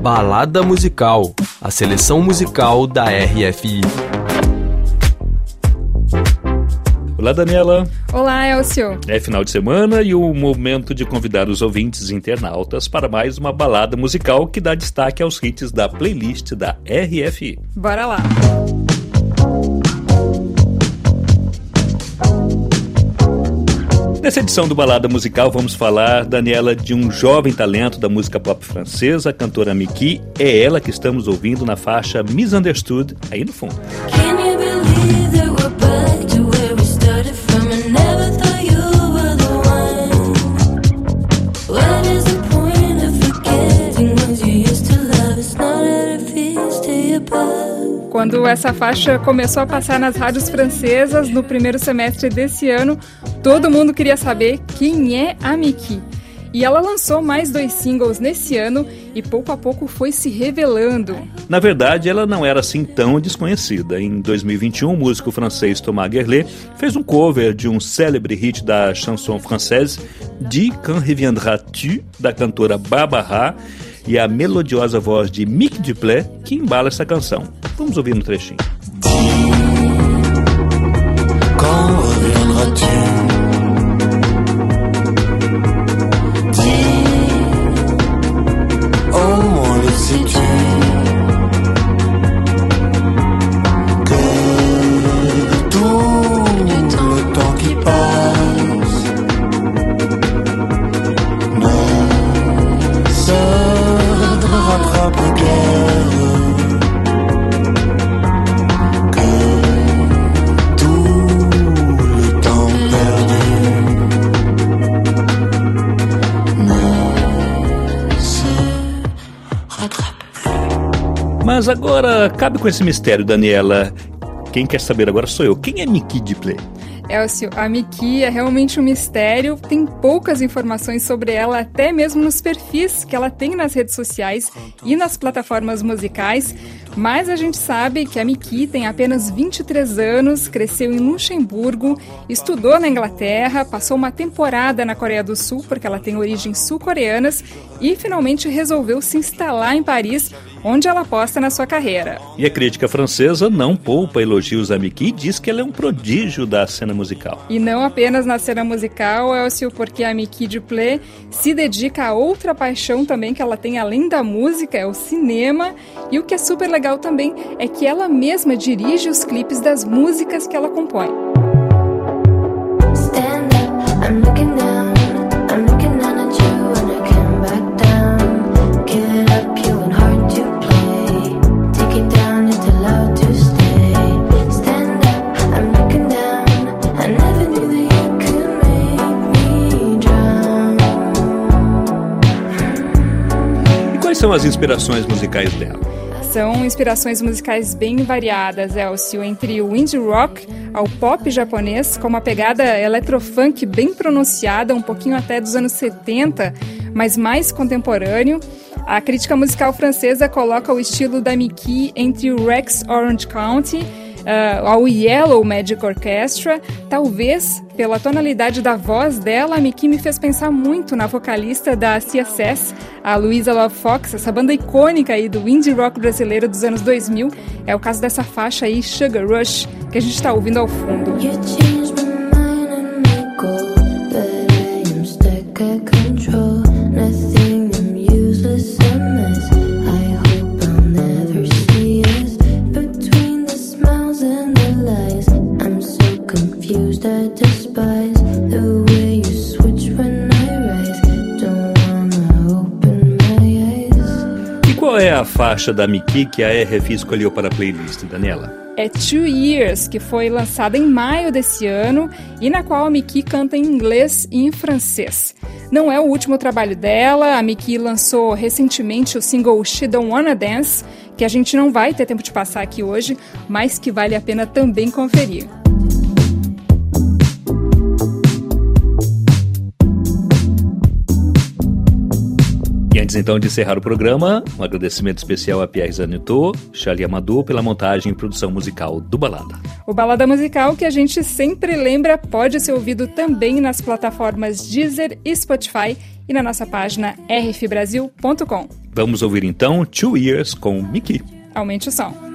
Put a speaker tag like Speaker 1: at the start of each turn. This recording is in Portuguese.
Speaker 1: Balada Musical, a seleção musical da RFI.
Speaker 2: Olá, Daniela.
Speaker 3: Olá, Elcio.
Speaker 2: É final de semana e o momento de convidar os ouvintes internautas para mais uma balada musical que dá destaque aos hits da playlist da RFI.
Speaker 3: Bora lá.
Speaker 2: Nessa edição do Balada Musical, vamos falar, Daniela, de um jovem talento da música pop francesa, a cantora Miki. É ela que estamos ouvindo na faixa Misunderstood, aí no fundo.
Speaker 3: Quando essa faixa começou a passar nas rádios francesas no primeiro semestre desse ano, todo mundo queria saber quem é a Miki. E ela lançou mais dois singles nesse ano e pouco a pouco foi se revelando.
Speaker 2: Na verdade, ela não era assim tão desconhecida. Em 2021, o músico francês Thomas Guerlet fez um cover de um célebre hit da chanson française, Dis quand reviendras-tu, da cantora Barbara, e a melodiosa voz de Mick Duplay que embala essa canção. Vamos ouvir um trechinho. Quand reviendras-tu Mas agora, cabe com esse mistério, Daniela. Quem quer saber agora sou eu. Quem é Miki de Play?
Speaker 3: Elcio, a Miki é realmente um mistério, tem poucas informações sobre ela, até mesmo nos perfis que ela tem nas redes sociais e nas plataformas musicais, mas a gente sabe que a Miki tem apenas 23 anos, cresceu em Luxemburgo, estudou na Inglaterra, passou uma temporada na Coreia do Sul, porque ela tem origens sul-coreanas, e finalmente resolveu se instalar em Paris, onde ela aposta na sua carreira.
Speaker 2: E a crítica francesa não poupa elogios a Miki e diz que ela é um prodígio da cena musical.
Speaker 3: E não apenas na cena musical, Elcio, porque a Miki Duplé se dedica a outra paixão também que ela tem além da música, é o cinema. E o que é super legal também é que ela mesma dirige os clipes das músicas que ela compõe.
Speaker 2: São as inspirações musicais dela?
Speaker 3: São inspirações musicais bem variadas, Elcio, entre o indie rock ao pop japonês, com uma pegada electrofunk bem pronunciada, um pouquinho até dos anos 70, mas mais contemporâneo. A crítica musical francesa coloca o estilo da Miki entre o Rex Orange County uh, ao Yellow Magic Orchestra. Talvez pela tonalidade da voz dela, a Miki me fez pensar muito na vocalista da CSS, a Luisa Love Fox, essa banda icônica aí do indie rock brasileiro dos anos 2000. É o caso dessa faixa aí, Sugar Rush, que a gente está ouvindo ao fundo.
Speaker 2: A faixa da Miki que a RFI escolheu para a playlist, Daniela?
Speaker 3: É Two Years, que foi lançada em maio desse ano e na qual a Miki canta em inglês e em francês. Não é o último trabalho dela, a Miki lançou recentemente o single She Don't Wanna Dance, que a gente não vai ter tempo de passar aqui hoje, mas que vale a pena também conferir.
Speaker 2: Antes então de encerrar o programa, um agradecimento especial a Pierre Zanetot, Charlie Amador pela montagem e produção musical do Balada.
Speaker 3: O Balada Musical, que a gente sempre lembra, pode ser ouvido também nas plataformas Deezer e Spotify e na nossa página rfbrasil.com.
Speaker 2: Vamos ouvir então Two Years com Mickey.
Speaker 3: Aumente o som.